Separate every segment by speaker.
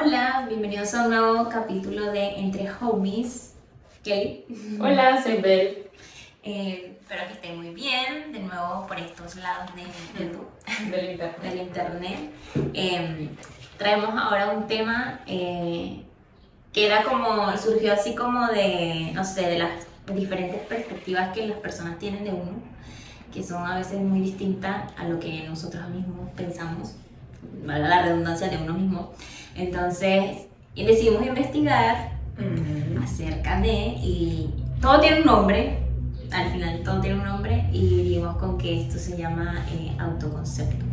Speaker 1: Hola, bienvenidos a un nuevo capítulo de Entre Homies. Kelly.
Speaker 2: Hola, soy Bel.
Speaker 1: Eh, espero que estén muy bien, de nuevo por estos lados de YouTube,
Speaker 2: Del internet.
Speaker 1: del internet. Eh, traemos ahora un tema eh, que era como, surgió así como de, no sé, de las diferentes perspectivas que las personas tienen de uno, que son a veces muy distintas a lo que nosotros mismos pensamos, valga la redundancia de uno mismo. Entonces, y decidimos investigar acerca de y todo tiene un nombre al final todo tiene un nombre y dimos con que esto se llama eh, autoconcepto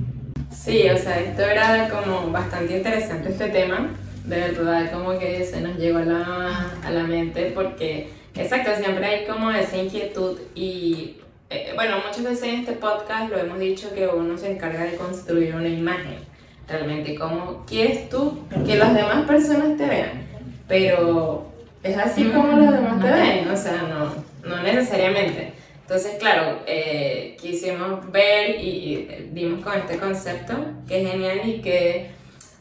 Speaker 2: Sí, o sea, esto era como bastante interesante este tema. De verdad, como que se nos llegó a la, a la mente porque, exacto, siempre hay como esa inquietud y, eh, bueno, muchas veces en este podcast lo hemos dicho que uno se encarga de construir una imagen. Realmente, como quieres tú que las demás personas te vean, pero es así como los demás te ven, o sea, no, no necesariamente. Entonces, claro, eh, quisimos ver y, y dimos con este concepto, que es genial y que,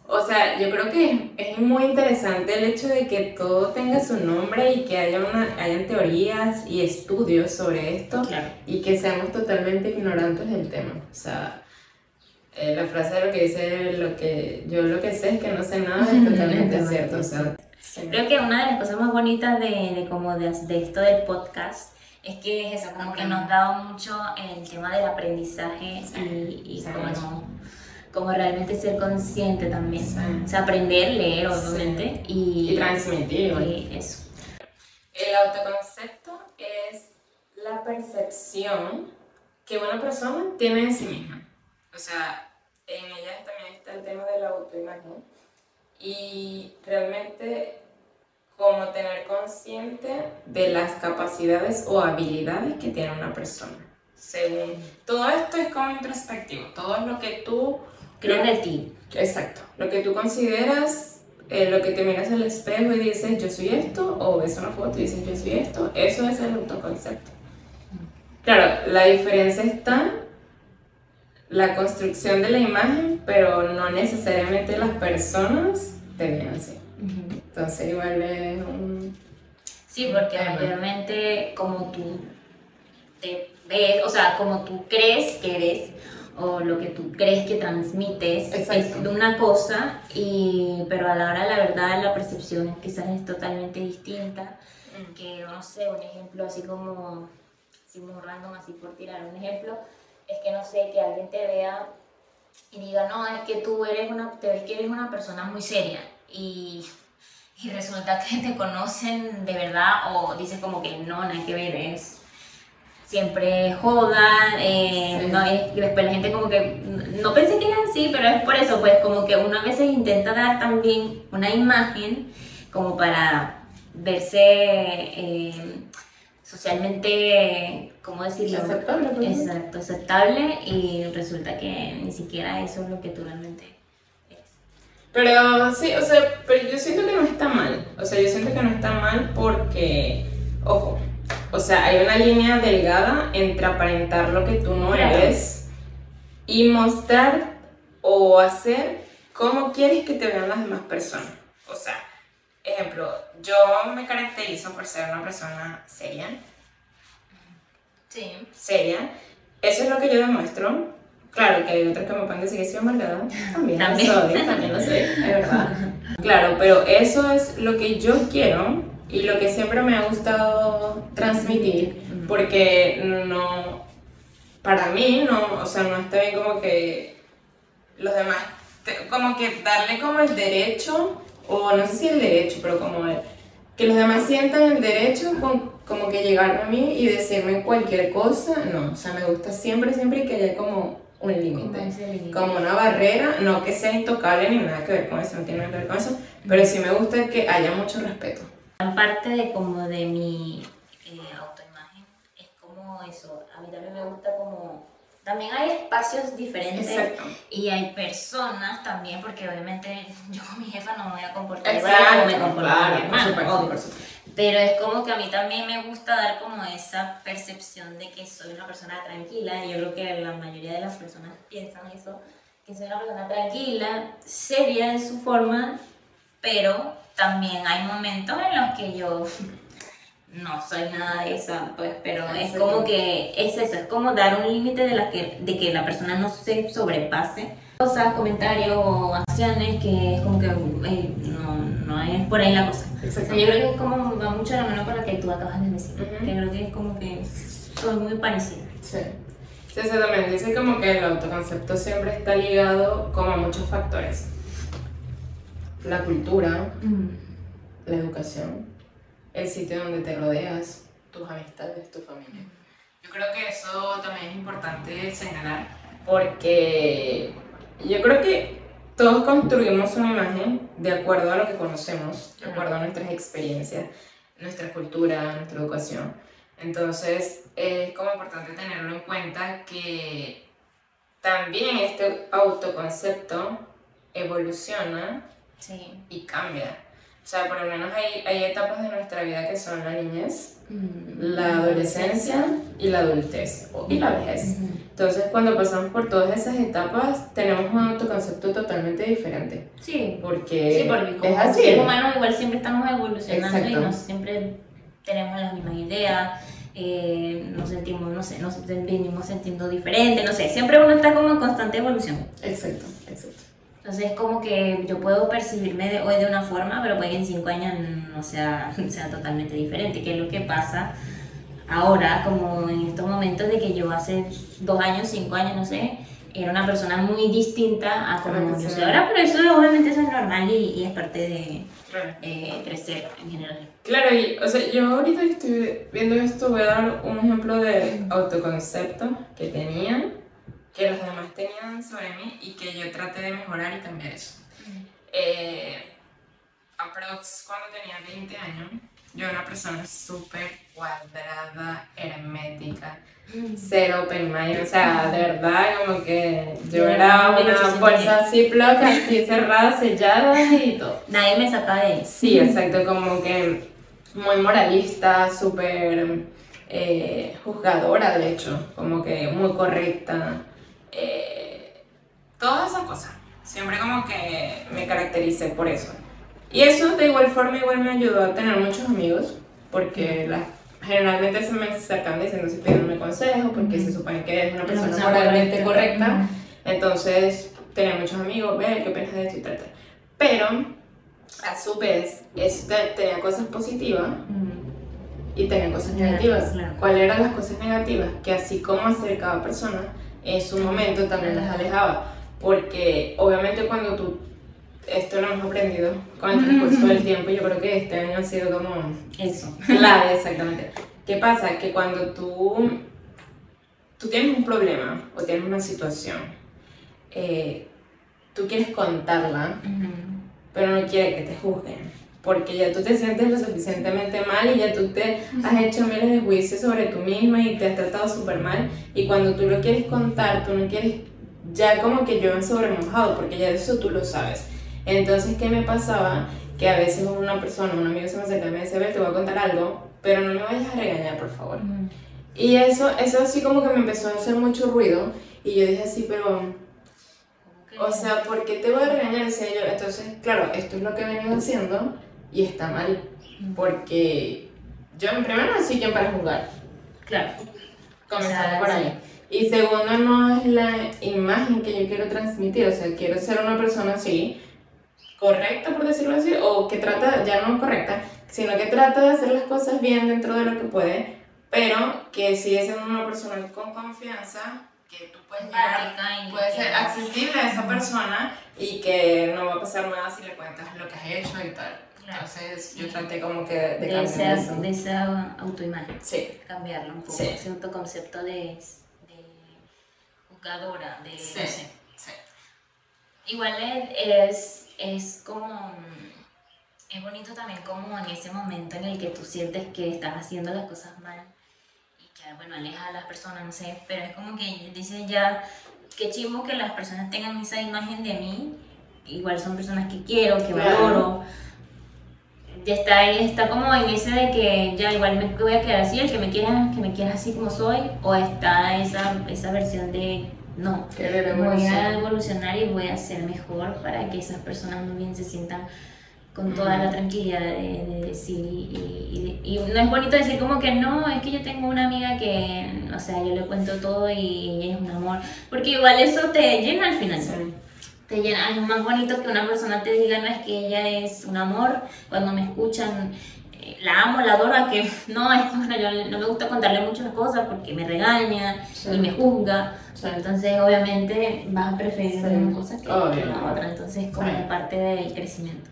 Speaker 2: o sea, yo creo que es muy interesante el hecho de que todo tenga su nombre y que haya una, hayan teorías y estudios sobre esto
Speaker 1: claro
Speaker 2: y que seamos totalmente ignorantes del tema. O sea, eh, la frase de lo que dice, lo que yo lo que sé es que no sé nada, es totalmente cierto. O sea,
Speaker 1: creo que una de las cosas más bonitas de, de como de, de esto del podcast es que es eso como que nos da mucho el tema del aprendizaje y, y
Speaker 2: sí,
Speaker 1: como, como realmente ser consciente también
Speaker 2: Sí.
Speaker 1: o sea aprender leer obviamente y,
Speaker 2: y transmitir.
Speaker 1: y eso
Speaker 2: El autoconcepto es la percepción que una persona tiene de sí misma. O sea, en ella también está el tema de la autoimagen. Y realmente como tener consciente de las capacidades o habilidades que tiene una persona. Según todo esto es como introspectivo, todo es lo que tú
Speaker 1: creer de ti
Speaker 2: Exacto. Lo que tú consideras, eh, lo que te miras al espejo y dices yo soy esto, o ves una foto y dices yo soy esto, eso es el autoconcepto. Claro, la diferencia está la construcción de la imagen, pero no necesariamente las personas te ven así. Entonces igual es un...
Speaker 1: Sí, porque mayormente como tú te ves, o sea, como tú crees que eres, o lo que tú crees que transmites, es
Speaker 2: Exacto.
Speaker 1: de una cosa, y, pero a la hora de la verdad la percepción quizás es totalmente distinta. Que, no sé, un ejemplo así como, así muy random, así por tirar un ejemplo, es que no sé, que alguien te vea y diga, no, es que tú eres una, te ves que eres una persona muy seria, y y resulta que te conocen de verdad o dices como que no, nada que ver, es siempre joda, eh,
Speaker 2: Sí.
Speaker 1: no, es- y después la gente como que, no pensé que era así, pero es por eso, pues como que uno a veces intenta dar también una imagen como para verse eh, socialmente, ¿cómo decirlo?
Speaker 2: Aceptable, pues, ¿no?
Speaker 1: Exacto, aceptable y resulta que ni siquiera eso es lo que tú realmente eres.
Speaker 2: Pero sí, o sea, pero yo siento que no está mal. O sea, yo siento que no está mal porque, ojo, o sea, hay una línea delgada entre aparentar lo que tú no
Speaker 1: Claro.
Speaker 2: eres y mostrar o hacer cómo quieres que te vean las demás personas. O sea, ejemplo, yo me caracterizo por ser una persona seria,
Speaker 1: Sí.
Speaker 2: seria. Eso es lo que yo demuestro. Claro que hay otras que me pueden decir que soy amargada. También,
Speaker 1: También.
Speaker 2: lo soy, también lo sé, es verdad. Claro, pero eso es lo que yo quiero y lo que siempre me ha gustado transmitir, porque no, para mí no, o sea, no está bien como que los demás, como que darle como el derecho, o no sé si el derecho, pero como el- que los demás sientan el derecho con, como que llegarme a mí y decirme cualquier cosa, no, o sea, me gusta siempre, siempre que haya como un límite
Speaker 1: Como
Speaker 2: una barrera, no que sea intocable ni nada que ver con eso, no tiene nada que ver con eso, pero sí me gusta que haya mucho respeto.
Speaker 1: Gran parte de como de mi eh, autoimagen es como eso. A mí también me gusta como... También hay espacios diferentes
Speaker 2: Exacto.
Speaker 1: y hay personas también, porque obviamente yo con mi jefa no me voy a comportar igual como me comporto con mi
Speaker 2: claro, por
Speaker 1: hermano,
Speaker 2: por.
Speaker 1: Pero es como que a mí también me gusta dar como esa percepción de que soy una persona tranquila. y Yo creo que la mayoría de las personas piensan eso, que soy una persona tranquila, seria en su forma, pero también hay momentos en los que yo no soy nada de eso, pues, pero es como que es eso, es como dar un límite de, la que, de que la persona no se sobrepase. Cosas, comentarios o acciones que es como que eh, no, no es por ahí la cosa. yo creo que es como va mucho a la mano con lo que tú acabas de decir. que creo que es como que soy muy parecida.
Speaker 2: Sí. Sí, exactamente. Dice como que el autoconcepto siempre está ligado como a muchos factores. La cultura, la educación, el sitio donde te rodeas, tus amistades, tu familia. Yo creo que eso también es importante señalar porque yo creo que todos construimos una imagen de acuerdo a lo que conocemos, de acuerdo a nuestras experiencias, nuestra cultura, nuestra educación. Entonces es como importante tenerlo en cuenta que también este autoconcepto evoluciona y cambia. O sea, por lo menos hay, hay etapas de nuestra vida que son la niñez, mm. la adolescencia y la adultez y la vejez. Entonces, cuando pasamos por todas esas etapas, tenemos un autoconcepto totalmente diferente.
Speaker 1: Sí.
Speaker 2: Porque,
Speaker 1: sí, porque como es así. igual siempre estamos evolucionando y no siempre tenemos las mismas ideas. Eh, nos sentimos, no sé, nos venimos sintiendo diferente, no sé, siempre uno está como en constante evolución.
Speaker 2: Exacto, exacto.
Speaker 1: Entonces es como que yo puedo percibirme de hoy de una forma, pero puede que en cinco años no sea, sea totalmente diferente, que es lo que pasa ahora, como en estos momentos de que yo hace dos años, cinco años, no sé, era una persona muy distinta a como yo soy ahora, pero eso obviamente es normal y, es parte de eh, crecer en general.
Speaker 2: Claro, y o sea, yo ahorita que estoy viendo esto voy a dar un ejemplo de autoconcepto que tenía que los demás tenían sobre mí y que yo traté de mejorar y cambiar eso. Eh, aprox cuando tenía 20 años, yo era una persona súper cuadrada, hermética, cero open mind, o sea, de verdad, como que yo era una bolsa así bloca, así cerrada, sellada y todo.
Speaker 1: Nadie me sacaba de ahí.
Speaker 2: Sí, exacto, como que muy moralista, súper eh, juzgadora, de hecho, como que muy correcta. Eh, todas esas cosas. Siempre como que me caractericé por eso. Y eso de igual forma igual me ayudó a tener muchos amigos, porque generalmente se me acercan diciendo si pidiéndome consejo, porque se supone que es una persona moralmente correcta. Entonces, tenía muchos amigos, ver qué piensas de esto y tal, Pero, a su vez, tenía cosas positivas y tenía cosas negativas. ¿Cuáles eran las cosas negativas? Que así como hacer cada persona, en su momento también las alejaba, porque obviamente cuando tú, esto lo hemos aprendido con el transcurso del tiempo, yo creo que este año ha sido como
Speaker 1: eso,
Speaker 2: clave, exactamente. ¿Qué pasa? Que cuando tú, tú tienes un problema o tienes una situación, eh, tú quieres contarla, pero no quieres que te juzguen porque ya tú te sientes lo suficientemente mal y ya tú te has hecho miles de juicios sobre tú misma y te has tratado súper mal y cuando tú lo quieres contar, tú no quieres ya como que yo me sobremojado porque ya eso tú lo sabes. Entonces, ¿qué me pasaba? Que a veces una persona, un amigo se me acerca y me dice, te voy a contar algo, pero no me vayas a regañar, por favor. Y eso, eso así como que me empezó a hacer mucho ruido y yo dije así, pero... O sea, ¿por qué te voy a regañar? Decía yo, entonces, claro, esto es lo que he venido haciendo y está mal, porque yo en primero no soy quien para jugar.
Speaker 1: Claro.
Speaker 2: Comenzando por ahí. Y segundo, no es la imagen que yo quiero transmitir, o sea, quiero ser una persona así, correcta por decirlo así, o que trata, ya no correcta, sino que trata de hacer las cosas bien dentro de lo que puede, pero que sigue siendo una persona con confianza, que tú puedes llegar, puede ser accesible a esa persona y que no va a pasar nada si le cuentas lo que has hecho y tal. Entonces yo traté como que de,
Speaker 1: de cambiar esa, De esa autoimagen.
Speaker 2: Sí.
Speaker 1: Cambiarlo un poco. Sí. Ese autoconcepto de, de juzgadora, de... Sí. No sé. sí. Igual es, es como... Es bonito también como en ese momento en el que tú sientes que estás haciendo las cosas mal y que, bueno, aleja a las personas, no sé, pero es como que dices ya, qué chimo que las personas tengan esa imagen de mí, igual son personas que quiero, que valoro ya está, está como en ese de que ya igual me voy a quedar así, el que me quiera, que me quiera así como soy, o está esa, esa versión de no, voy a evolucionar y voy a ser mejor para que esas personas muy bien se sientan con toda la tranquilidad de, decir y, y, no es bonito decir como que no, es que yo tengo una amiga que, o sea, yo le cuento todo y ella es un amor, porque igual eso te llena al final. Te es más bonito que una persona te diga, no es que ella es un amor, cuando me escuchan la amo, la adoro, a que no, es, bueno, yo no me gusta contarle muchas cosas porque me regaña y me juzga. Entonces, obviamente, vas a preferir una cosa que, la otra. Entonces, como parte del crecimiento.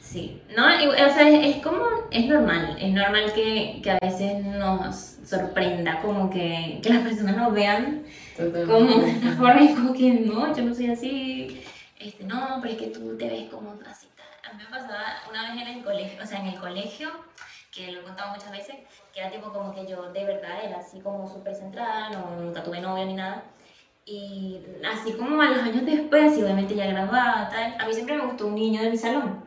Speaker 1: Sí. No, o sea, es, como, es normal. Es normal que, que, a veces nos sorprenda, como que, que las personas nos vean como una forma y como que no, yo no soy así. Este, no, pero es que tú te ves como así. A mí me pasaba una vez en el colegio, o sea, en el colegio que lo he contado muchas veces, que era tipo como que yo de verdad era así como súper centrada, no, nunca tuve novio ni nada. Y así como a los años después, y obviamente ya graduada, tal, a mí siempre me gustó un niño de mi salón.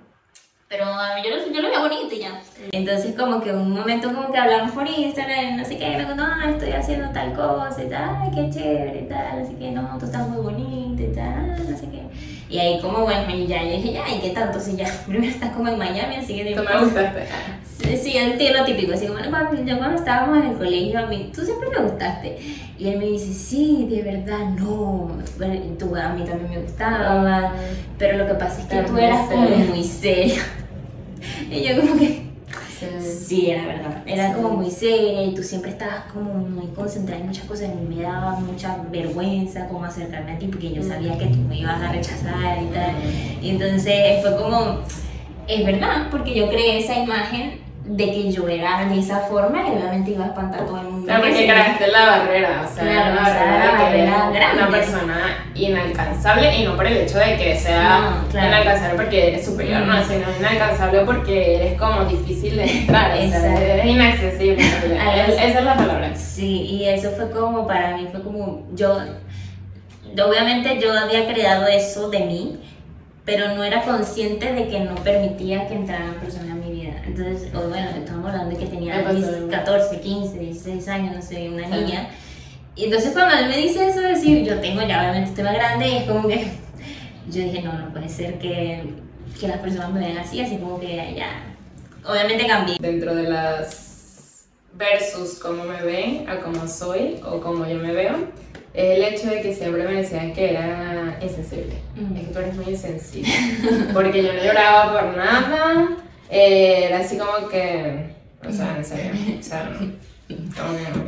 Speaker 1: Pero yo, lo, yo lo veía bonito ya. Entonces como que un momento como que hablamos por Instagram, no sé qué, me contó, no, estoy haciendo tal cosa y tal, ay, qué chévere y tal, así que no, tú estás muy bonito y tal, no sé qué. Y ahí como, bueno, ya, yo dije, ya, ¿y qué tanto? Si ya, primero estás como en Miami, así que...
Speaker 2: Tú me gustaste.
Speaker 1: Sí, el lo típico, así como, cuando, yo cuando estábamos en el colegio, a mí, tú siempre me gustaste. Y él me dice, sí, de verdad, no. Bueno, tú a mí también me gustaba, pero lo que pasa es que tú eras como muy seria. y yo como que, sí. era verdad. Era como muy seria y tú siempre estabas como muy concentrada en muchas cosas y me daba mucha vergüenza como acercarme a ti porque yo sabía que tú me ibas a rechazar y tal. Y entonces fue como, es verdad, porque yo creé esa imagen de que yo era de esa forma y obviamente iba a espantar a todo el mundo.
Speaker 2: Claro, porque creaste la barrera, o sea, la barrera, de que una persona inalcanzable y no por el hecho de que sea inalcanzable porque eres superior, no, sino inalcanzable porque eres como difícil de entrar, o sea, eres inaccesible. esa es la palabra.
Speaker 1: Sí, y eso fue como para mí, fue como yo, obviamente yo había creado eso de mí, pero no era consciente de que no permitía que entraran personas entonces, bueno, estamos hablando de que tenía 14, 15, 16 años, no sé, una niña. Y entonces cuando él me dice eso, decir, yo tengo ya obviamente estoy más grande, y es como que yo dije, no, no puede ser que, que las personas me vean así, así como que ya, obviamente cambié.
Speaker 2: Dentro de las versus cómo me ven a cómo soy o cómo yo me veo, es el hecho de que siempre me decían que era insensible. Es que tú eres muy insensible. Porque yo no lloraba por nada eh, era así como que, o sea, en serio, o sea,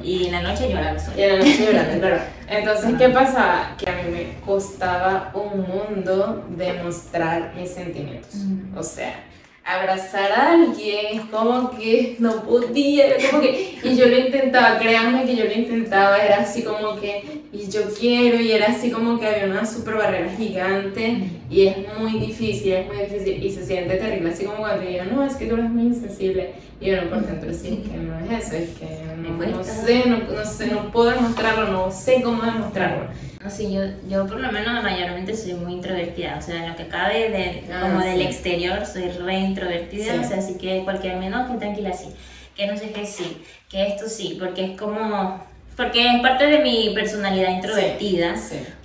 Speaker 1: Y en la noche lloraba
Speaker 2: Y en la noche llorando, claro. Entonces, ¿qué pasa? Que a mí me costaba un mundo demostrar mis sentimientos. O sea, abrazar a alguien, como que no podía, como que, y yo lo intentaba, créanme que yo lo intentaba, era así como que, y yo quiero, y era así como que había una super barrera gigante, y es muy difícil, es muy difícil, y se siente terrible, así como cuando digo, no, es que tú eres muy insensible, y bueno, por dentro sí, es que no es eso, es que no, sé, no, no, sé, no puedo demostrarlo, no sé cómo demostrarlo.
Speaker 1: Sí, yo, yo por lo menos mayormente soy muy introvertida, o sea, en lo que cabe de, ah, como del exterior soy re introvertida, o sea, así que cualquier menos que tranquila sí, que no sé qué sí, que esto sí, porque es como, porque es parte de mi personalidad introvertida,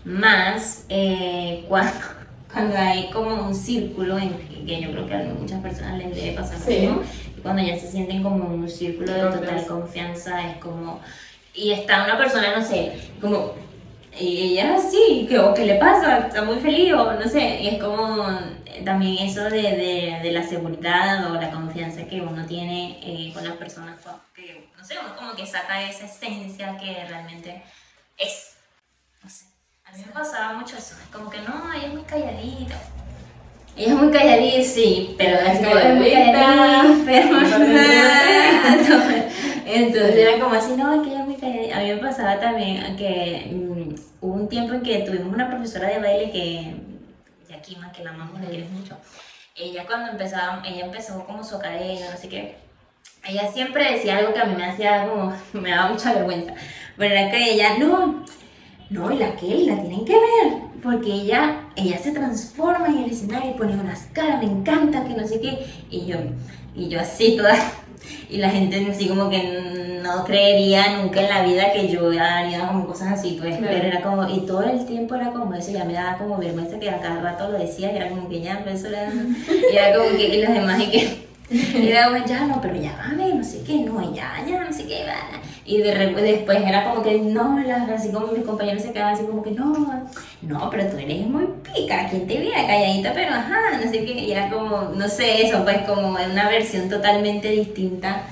Speaker 1: más eh, cuando, cuando hay como un círculo, en, que yo creo que a muchas personas les debe pasar mismo, y cuando ya se sienten como en un círculo de total confianza, es como, y está una persona, no sé, como y ella sí, que, o qué le pasa, está muy feliz o no sé, y es como también eso de, de, de la seguridad o la confianza que uno tiene eh, con las personas, que sé, uno como que saca esa esencia que realmente es. No sé, a mí me pasaba mucho eso, es como que no, ella es muy calladita. Ella es muy calladita, sí, pero es, como, es muy calladita, pero Entonces era como así, no, es que ella es muy calladita. A mí me pasaba también que hubo un tiempo en que tuvimos una profesora de baile que, Yakima, que la amamos, la quieres mucho. Ella cuando empezaba, ella empezó como socarella, no sé qué. Ella siempre decía algo que a mí me hacía como, me daba mucha vergüenza. Pero era que ella, no, no, y la Kelly la tienen que ver, porque ella, ella se transforma en el escenario y pone unas caras, me encanta, que no sé qué. Y yo, y yo así toda y la gente así como que no creería nunca en la vida que yo haría como cosas así, pues,
Speaker 2: Claro.
Speaker 1: pero era como, y todo el tiempo era como eso, ya me daba como vergüenza que a cada rato lo decía, y era como que ya, pero eso era, y era como que, y los demás, y que, y era como, ya, no, pero ya, mami, no sé qué, no, ya, ya, no sé qué, va. Y de después era como que, no, las- así como mis compañeros se quedaban así como que, no, no, pero tú eres muy pica, ¿quién te viera calladita? Pero ajá, no sé qué, y era como, no sé, eso, pues como una versión totalmente distinta,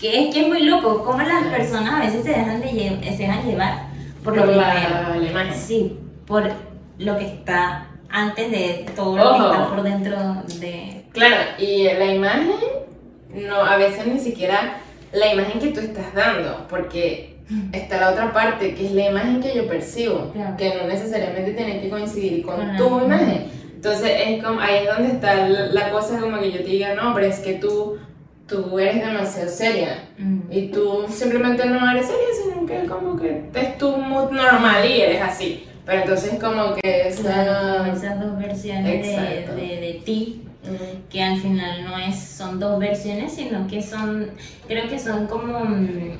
Speaker 1: que es que es muy loco, como las
Speaker 2: Sí.
Speaker 1: personas a veces se dejan, de lle- se dejan llevar por lo
Speaker 2: Por
Speaker 1: que
Speaker 2: la, la imagen.
Speaker 1: Sí, por lo que está antes de todo lo que
Speaker 2: Ojo.
Speaker 1: está por dentro de...
Speaker 2: Claro, y la imagen, no, a veces ni siquiera la imagen que tú estás dando, porque está la otra parte, que es la imagen que yo percibo,
Speaker 1: Claro.
Speaker 2: que no necesariamente tiene que coincidir con
Speaker 1: la
Speaker 2: tu
Speaker 1: imagen.
Speaker 2: Entonces, es como, ahí es donde está la, la cosa, como que yo te diga, no, pero es que tú, tú eres demasiado seria.
Speaker 1: Mm.
Speaker 2: Y tú simplemente no eres seria, sino que como que es tu mood normal y eres así. Pero entonces como que
Speaker 1: Claro,
Speaker 2: esa...
Speaker 1: esas dos versiones de, de, de ti que al final no es son dos versiones sino que son creo que son como mm,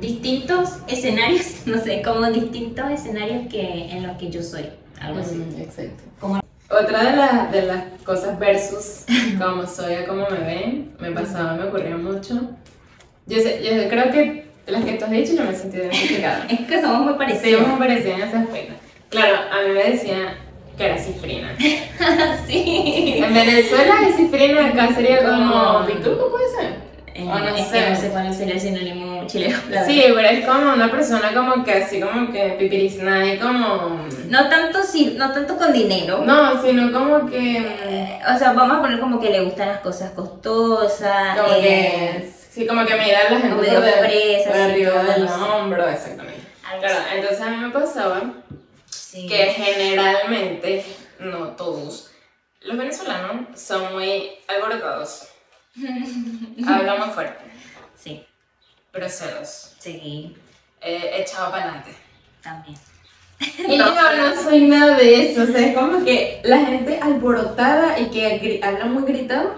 Speaker 1: distintos escenarios no sé como distintos escenarios que en los que yo soy algo así
Speaker 2: Mm, exacto.
Speaker 1: Como-
Speaker 2: Otra de, las de las cosas versus cómo soy a cómo me ven, me pasaba, me ocurría mucho. Yo, sé, yo creo que las que tú has dicho yo me sentí identificada.
Speaker 1: es que somos muy
Speaker 2: Sí,
Speaker 1: parecidos
Speaker 2: me parecía en ese aspecto. Claro, a mí me decían que era cifrina.
Speaker 1: sí
Speaker 2: En Venezuela es cifrina, acá sería como pituco, puede ser.
Speaker 1: Eh,
Speaker 2: O no
Speaker 1: es
Speaker 2: sé.
Speaker 1: que no sé cuál sería el sinónimo chileno
Speaker 2: Sí, pero es como una persona como que así como que pipirizna y como...
Speaker 1: no tanto si no tanto con dinero
Speaker 2: No, sino como que...
Speaker 1: Eh, o sea vamos a poner como que le gustan las cosas costosas
Speaker 2: Como
Speaker 1: eh,
Speaker 2: que... Sí, como que mirar a la gente de- por
Speaker 1: así,
Speaker 2: arriba del hombro, exactamente. Claro, entonces a mí me pasaba
Speaker 1: sí.
Speaker 2: que generalmente, no todos, los venezolanos son muy alborotados, hablan muy fuerte,
Speaker 1: sí
Speaker 2: groseros,
Speaker 1: sí
Speaker 2: eh, echado para adelante.
Speaker 1: también
Speaker 2: Y yo no soy nada de eso, o sea, es como que la gente alborotada y que habla muy gritado,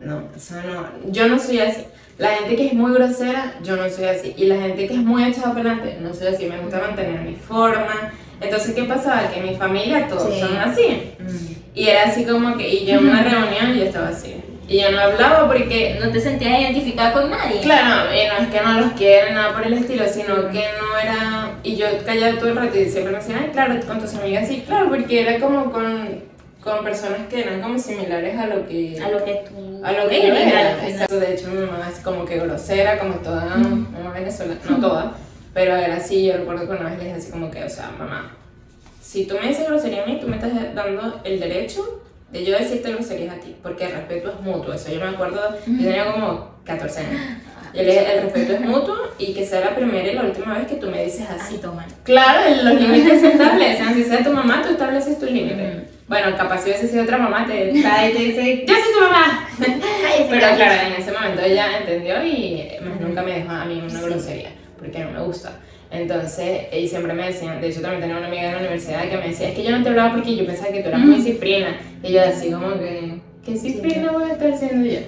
Speaker 2: no, eso no, yo no soy así. La gente que es muy grosera, yo no soy así. Y la gente que es muy echada para adelante, no soy así. Me gusta mantener mi forma. Entonces, ¿qué pasaba? Que mi familia todos
Speaker 1: Sí.
Speaker 2: son así.
Speaker 1: Mm.
Speaker 2: Y era así como que, y yo en una reunión yo estaba así. Y yo no hablaba porque,
Speaker 1: no te sentías identificada con nadie.
Speaker 2: claro, y no es que no los quiera, nada por el estilo, sino que no era, y yo callaba todo el rato y siempre me decían, ay, claro, con tus amigas, sí, claro, porque era como con, con personas que eran como similares a lo que...
Speaker 1: A lo que tú
Speaker 2: A lo que yo era. Exacto, de hecho mi mamá es como que grosera, como toda mamá venezolana, no toda, pero era así, yo recuerdo que una vez le dije así como que, o sea, mamá, si tú me dices grosería a mí, tú me estás dando el derecho de yo decirte groserías a ti, porque el respeto es mutuo, eso yo me acuerdo, yo tenía como 14 años, yo le dije, el respeto es mutuo y que sea la primera y la última vez que tú me dices así.
Speaker 1: Toman.
Speaker 2: Claro, los límites se establecen. Si sea tu mamá, tú estableces tus límites.
Speaker 1: Ujú.
Speaker 2: Bueno, capaz si hubiese sido otra mamá, te está y te dice, yo soy tu mamá. Pero claro, en ese momento ella entendió y más nunca me dejó a mí una grosería, porque no me gusta. Entonces, y siempre me decían, de hecho también tenía una amiga en la universidad que me decía, es que yo no te hablaba porque yo pensaba que tú eras muy cifrina. Y yo así como que, ¿qué cifrina voy a estar siendo yo?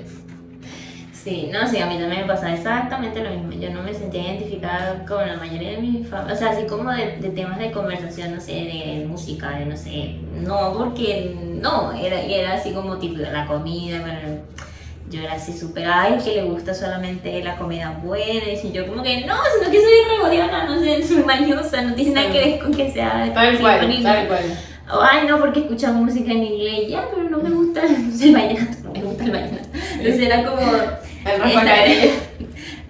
Speaker 1: Sí, no, sí, a mí también me pasaba exactamente lo mismo. Yo no me sentía identificada con la mayoría de mi familia. O sea, así como de, de temas de conversación, no sé, de música, de no sé. No, porque no, era, era así como tipo de la comida, bueno. Yo era así súper, ay, que le gusta solamente la comida buena. Y yo como que, no, sino que soy regodiana, no sé, soy mañosa, no tiene nada que ver con que sea
Speaker 2: Tal cual, tal cual.
Speaker 1: O, ay, no, porque escucha música en inglés, ya, pero no me gusta el vallenato, no me gusta el vallenato. Entonces era como...
Speaker 2: El.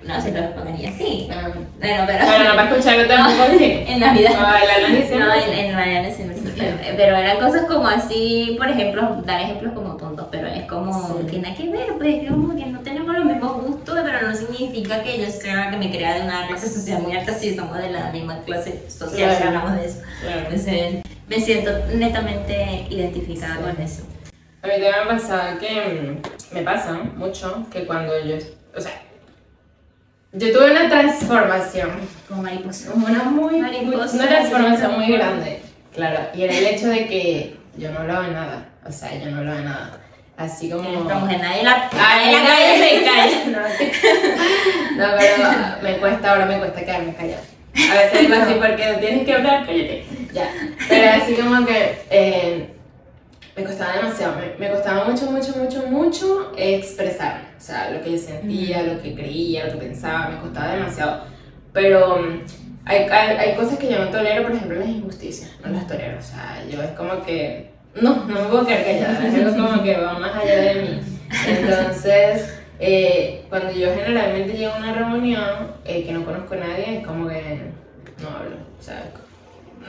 Speaker 1: No, se lo respondería, sí.
Speaker 2: Ah,
Speaker 1: Bueno, pero...
Speaker 2: Pero no para escucharlo tampoco así.
Speaker 1: En Navidad.
Speaker 2: No, en diciembre,
Speaker 1: No,
Speaker 2: sí.
Speaker 1: en, en Navidad sí, sí, pero, pero eran cosas como así, por ejemplo, dar ejemplos como tontos, pero es como
Speaker 2: Sí.
Speaker 1: que nada que ver, pues es como que no tenemos los mismos gustos, pero no significa que yo sea que me crea de una clase social muy alta si somos de la misma clase social, si hablamos de eso.
Speaker 2: Claro.
Speaker 1: Entonces, me siento netamente identificada
Speaker 2: Sí.
Speaker 1: con eso.
Speaker 2: A mí también me pasa que mm, me pasa mucho que cuando yo, o sea, yo tuve una transformación,
Speaker 1: Como mariposa.
Speaker 2: una muy,
Speaker 1: Mariposa.
Speaker 2: una transformación muy grande, claro, y era el hecho de que yo no hablaba de nada, o sea, yo no hablaba de nada. Así como...
Speaker 1: Nuestra mujer, nadie la,
Speaker 2: Ay,
Speaker 1: la
Speaker 2: nadie-
Speaker 1: se cae.
Speaker 2: No, pero me cuesta, ahora me cuesta quedarme callada. A veces digo así porque no tienes que hablar, cállate. Ya. Pero así como que eh, me costaba demasiado, me, me costaba mucho, mucho, mucho, mucho expresarme. O sea, lo que yo sentía, lo que creía, lo que pensaba, me costaba demasiado. Pero mm, hay, hay, hay cosas que yo no tolero, por ejemplo, las injusticias, no las tolero. O sea, yo es como que, no, no me puedo quedar callada, es algo como que va más allá de mí. Entonces, eh, cuando yo generalmente llego a una reunión eh, que no conozco a nadie, es como que no hablo, ¿sabes?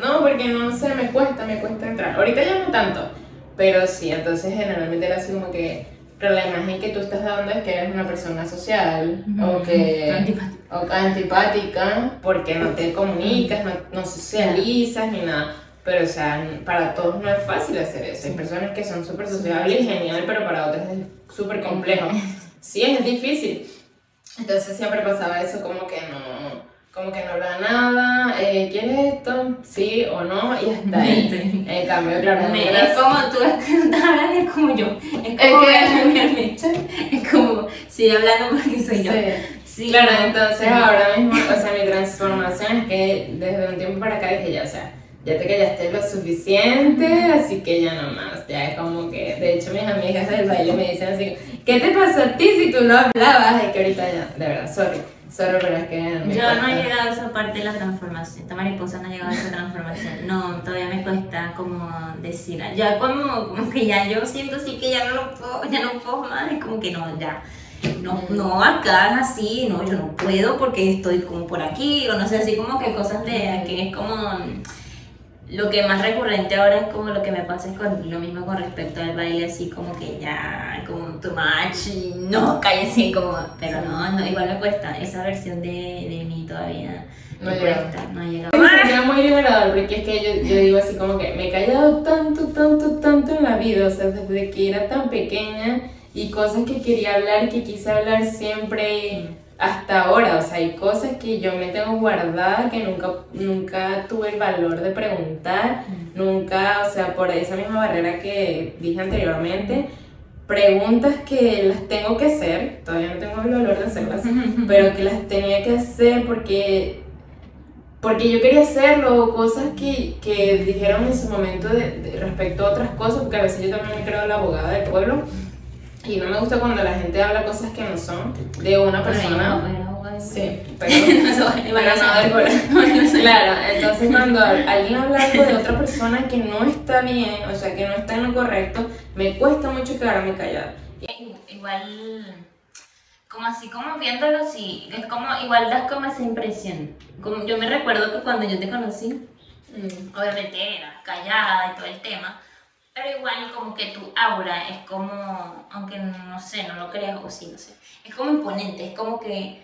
Speaker 2: No, porque no sé, me cuesta, me cuesta entrar. Ahorita ya no tanto, pero sí, entonces generalmente era así como que pero la imagen que tú estás dando es que eres una persona social o que
Speaker 1: Antipático.
Speaker 2: o antipática porque no te comunicas, no, no socializas ni nada. Pero, o sea, para todos no es fácil hacer eso. Hay personas que son súper sociables y genial, pero para otras es súper complejo. Sí, es difícil. Entonces siempre pasaba eso como que no, como que no hablaba nada, eh, ¿quieres esto? Sí o no, y hasta ahí.
Speaker 1: Sí.
Speaker 2: En cambio, claro,
Speaker 1: Me- es como tú estás hablando, es como yo. Es
Speaker 2: Es
Speaker 1: como
Speaker 2: que-.
Speaker 1: Es como, sigue hablando porque soy yo.
Speaker 2: Sí.
Speaker 1: Sí,
Speaker 2: Claro, entonces
Speaker 1: sí.
Speaker 2: ahora mismo, o sea, mi transformación es que desde un tiempo para acá dije ya, o sea, ya te callaste lo suficiente, así que ya no más, ya es como que, de hecho mis amigas del baile me dicen así, ¿qué te pasó a ti si tú no hablabas? Y que ahorita ya, de verdad, sorry, es que
Speaker 1: Yo no he llegado a esa parte de la transformación. Esta mariposa no ha llegado a esa transformación. No, todavía me cuesta como decir. Ya como, como que ya yo siento así que ya no lo puedo, ya no puedo más. Es como que no, ya. No, no, acá es así, no, yo no puedo porque estoy como por aquí, o no sé, así como que cosas de que es como lo que más recurrente ahora es como lo que me pasa es con lo mismo con respecto al baile, así como que ya, como too much, y no, cállese, como, pero no, no, igual me cuesta, esa versión de, de mí todavía
Speaker 2: No
Speaker 1: me cuesta, no ha llegado.
Speaker 2: Me sentía muy liberador porque es que yo, yo digo así como que me he callado tanto, tanto, tanto en la vida, o sea, desde que era tan pequeña y cosas que quería hablar, que quise hablar siempre hasta ahora, o sea, hay cosas que yo me tengo guardadas que nunca, nunca tuve el valor de preguntar, nunca, o sea, por esa misma barrera que dije anteriormente, preguntas que las tengo que hacer, todavía no tengo el valor de hacerlas, pero que las tenía que hacer porque porque yo quería hacerlo, cosas que, que dijeron en su momento de, de- respecto a otras cosas, porque a veces yo también me creo la abogada del pueblo y no me gusta cuando la gente habla cosas que no son de una persona. Sí, pero, pero no del. Claro, entonces cuando alguien habla algo de otra persona que no está bien, o sea, que no está en lo correcto, me cuesta mucho quedarme callada.
Speaker 1: Igual, como así, como viéndolo, sí, es como, igual das como esa impresión. Como, yo me recuerdo que cuando yo te conocí, obviamente era callada y todo el tema, pero igual como que tu aura es como, aunque no sé, no lo creas o sí, no sé, es como imponente, es como que,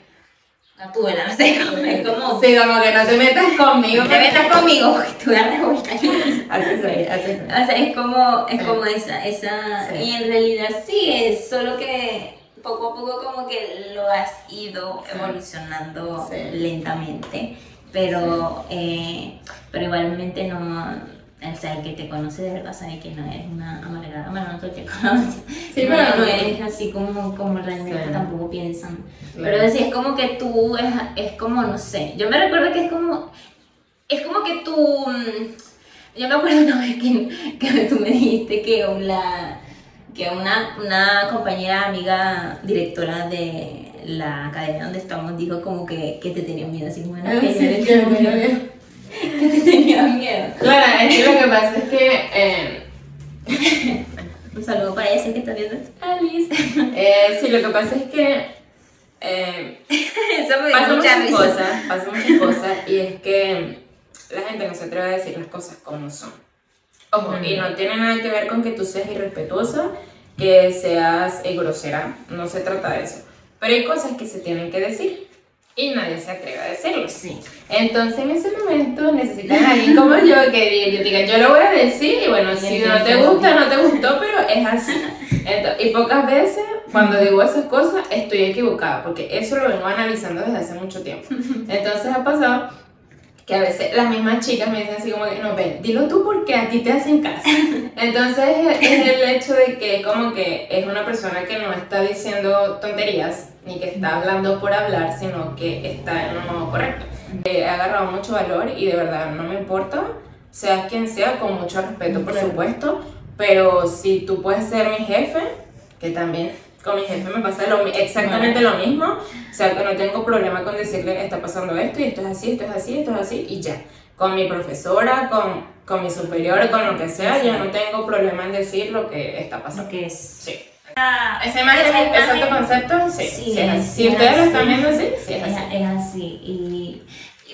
Speaker 1: no tuve no sé, es como,
Speaker 2: Sí, como que no te metas conmigo.
Speaker 1: te metas conmigo porque te voy a revolcar.
Speaker 2: Así soy, así soy.
Speaker 1: O sea, es como, es
Speaker 2: Sí.
Speaker 1: como esa, esa,
Speaker 2: Sí.
Speaker 1: y en realidad sí es, solo que poco a poco como que lo has ido
Speaker 2: Sí.
Speaker 1: evolucionando lentamente, pero, eh, pero igualmente no, o sea, el que te conoce de verdad sabe que no eres una amargada, bueno, no te conoce,
Speaker 2: Sí, pero-
Speaker 1: no eres así como, como realmente
Speaker 2: Sí.
Speaker 1: tampoco piensan,
Speaker 2: Claro.
Speaker 1: pero sí, es como que tú, es, es como, no sé, yo me recuerdo que es como, es como que tú, mm, yo me acuerdo una vez que, que tú me dijiste que una, que una, una compañera amiga directora de la academia donde estamos dijo como que, que te tenía miedo, así como una
Speaker 2: Ah,
Speaker 1: que
Speaker 2: sí,
Speaker 1: yo le
Speaker 2: que
Speaker 1: que te tenía miedo.
Speaker 2: Claro, es que lo que pasa es que eh,
Speaker 1: Un saludo para ella, que está viendo. Alice.
Speaker 2: eh, sí, lo que pasa es que eh, pasan
Speaker 1: mucha
Speaker 2: muchas
Speaker 1: risa.
Speaker 2: cosas, pasan muchas cosas y es que la gente no se atreve a decir las cosas como son. Ojo, y no tiene nada que ver con que tú seas irrespetuosa, que seas grosera, no se trata de eso. Pero hay cosas que se tienen que decir y nadie se atreve a decirlos.
Speaker 1: Sí.
Speaker 2: Entonces en ese momento necesitan a alguien como yo que diga, yo diga, yo lo voy a decir y bueno, si no te gusta, no te gustó, pero es así. Ento- y pocas veces cuando digo esas cosas estoy equivocada, porque eso lo vengo analizando desde hace mucho tiempo. Entonces ha pasado que a veces las mismas chicas me dicen así como que, no, ven, dilo tú porque a ti te hacen caso. Entonces es el hecho de que como que es una persona que no está diciendo tonterías, ni que está hablando por hablar, sino que está en lo modo correcto. He agarrado mucho valor y de verdad no me importa, sea quien sea, con mucho respeto por supuesto, pero si tú puedes ser mi jefe, que también con mi jefe me pasa lo, exactamente lo mismo. O sea, que no tengo problema con decirle, está pasando esto y esto es así, esto es así, esto es así y ya. Con mi profesora, con, con mi superior, con lo que sea, yo no tengo problema en decir lo que está pasando.
Speaker 1: que
Speaker 2: es. Sí. Ah, ¿Ese imagen es otro concepto? Sí.
Speaker 1: sí,
Speaker 2: Si ustedes lo están viendo así, sí,
Speaker 1: es, así. Es así. Y,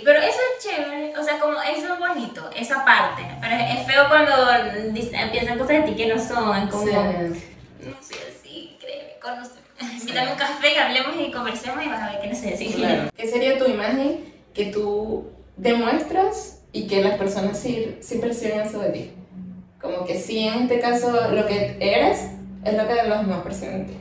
Speaker 1: pero eso es chévere, o sea, como eso es bonito, esa parte. Pero es, feo cuando piensan cosas de ti que no son, como. No sé, Invítame un café, que hablemos y conversemos y vas a ver qué necesitas. Claro.
Speaker 2: ¿Qué sería tu imagen que tú demuestras y que las personas sí, sí perciben eso de ti? Como que sí, en este caso, lo que eres es lo que los demás perciben de ti.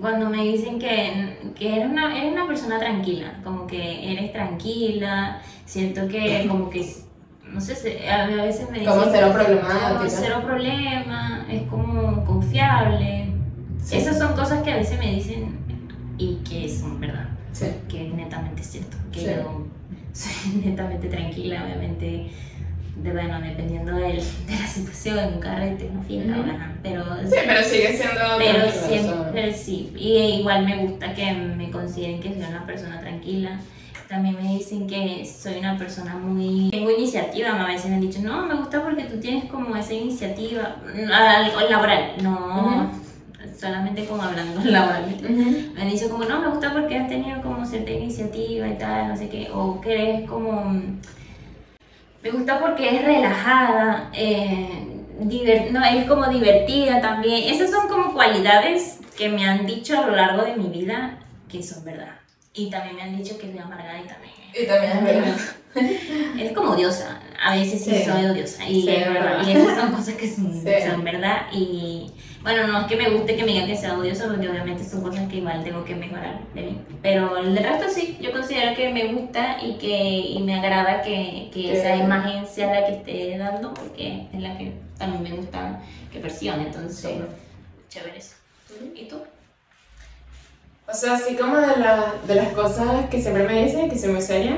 Speaker 1: Cuando me dicen que, que eres, una, eres una persona tranquila, como que eres tranquila, siento que como que no sé, a veces me dicen...
Speaker 2: Como cero problema.
Speaker 1: cero problema, es como confiable. Esas son cosas que a veces me dicen y que son verdad. Que es netamente cierto. Que yo soy netamente tranquila, obviamente. De, bueno, dependiendo de, de la situación, un carrete, una fiesta, pero...
Speaker 2: Sí, pero sigue siendo...
Speaker 1: Pero siempre, sí. Y igual me gusta que me consideren que soy una persona tranquila. También me dicen que soy una persona muy... Tengo iniciativa, a veces me han dicho, no, me gusta porque tú tienes como esa iniciativa laboral. No solamente como hablando laboralmente. Me han dicho como, no, me gusta porque has tenido como cierta iniciativa y tal, no sé qué, o que eres como... Me gusta porque es relajada, eh, no, es como divertida también. Esas son como cualidades que me han dicho a lo largo de mi vida que son verdad. Y también me han dicho que soy amargada y también.
Speaker 2: Y también es verdad.
Speaker 1: Es como odiosa. A veces sí, soy odiosa. Y, y esas son cosas que son, son verdad. Y bueno, no es que me guste que me digan que sea odioso, porque obviamente son cosas que igual tengo que mejorar de mí. Pero el resto sí, yo considero que me gusta y que y me agrada que, que esa imagen sea la que esté dando, porque es la que también me gusta que perciban. Entonces, chévere eso. ¿Y tú?
Speaker 2: O sea, así como de, la, de las cosas que siempre me dicen, que soy muy seria.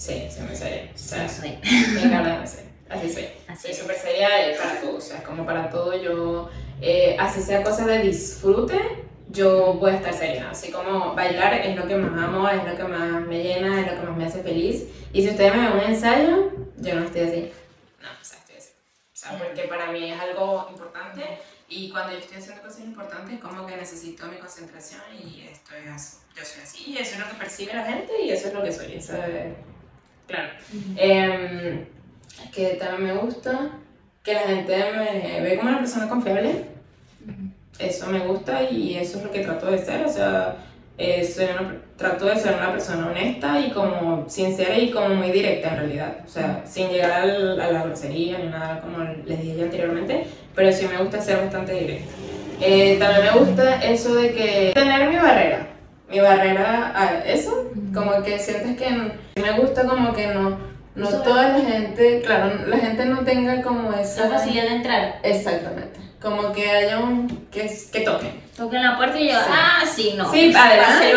Speaker 2: Sí, soy muy seria. O sea, soy. Me encanta, no Así soy. Así soy súper seria para todo. O sea, como para todo yo eh, así sea cosa de disfrute, yo voy a estar seria. Así como bailar es lo que más amo, es lo que más me llena, es lo que más me hace feliz. Y si ustedes me ven un ensayo, yo no estoy así. No, o sea, estoy así. O sea, porque para mí es algo importante y cuando yo estoy haciendo cosas importantes, como que necesito mi concentración y esto es así. Yo soy así y eso es lo que percibe la gente y eso es lo que soy. Eso es... Claro. Em, que también me gusta que la gente me ve como una persona confiable. Eso me gusta y eso es lo que trato de ser. O sea, eh, trato de ser una persona honesta y como sincera y como muy directa en realidad. O sea, sin llegar a la grosería ni nada como les dije anteriormente, pero sí me gusta ser bastante directa. Eh, también me gusta eso de que tener mi barrera. Mi barrera a eso, como que sientes que me gusta como que no no toda la gente, claro, la gente no tenga como esa...
Speaker 1: La facilidad de entrar.
Speaker 2: Exactamente. Como que haya un... que, que toquen.
Speaker 1: Toquen la puerta y yo, ah, sí, no.
Speaker 2: Sí, adelante.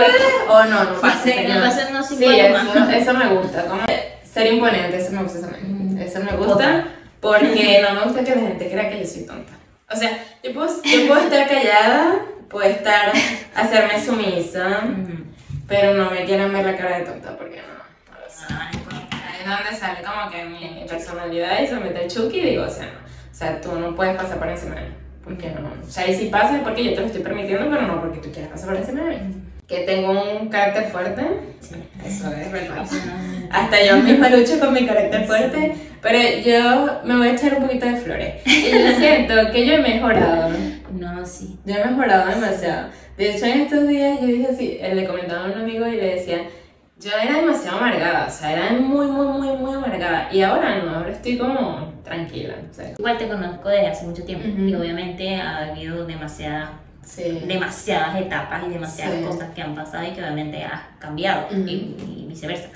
Speaker 2: O no, no pase.
Speaker 1: No pase, no,
Speaker 2: sí, eso, eso me gusta. Como ser imponente, eso me gusta también. Eso me gusta porque no me gusta que la gente crea que yo soy tonta. O sea, yo puedo, yo puedo estar callada, puedo estar, hacerme sumisa, pero no me quieran ver la cara de tonta porque no, no lo sé donde sale como que mi personalidad y se mete el chuki y digo, o sea, no, o sea, tú no puedes pasar por encima de mí. Porque no, o sea, y si pasa es porque yo te lo estoy permitiendo, pero no porque tú quieras pasar por encima de mí. Que tengo un carácter fuerte, sí, eso es verdad. Hasta yo misma lucho con mi carácter fuerte, pero yo me voy a echar un poquito de flores. Y yo siento que yo he mejorado.
Speaker 1: No, sí.
Speaker 2: Yo he mejorado demasiado. De hecho, en estos días yo dije así, le comentaba a un amigo y le decía, yo era demasiado amargada, o sea, era muy, muy, muy, muy amargada. Y ahora no, ahora estoy como tranquila.
Speaker 1: Igual te conozco desde hace mucho tiempo y obviamente ha habido demasiadas, demasiadas etapas y demasiadas cosas que han pasado y que obviamente has cambiado y, viceversa.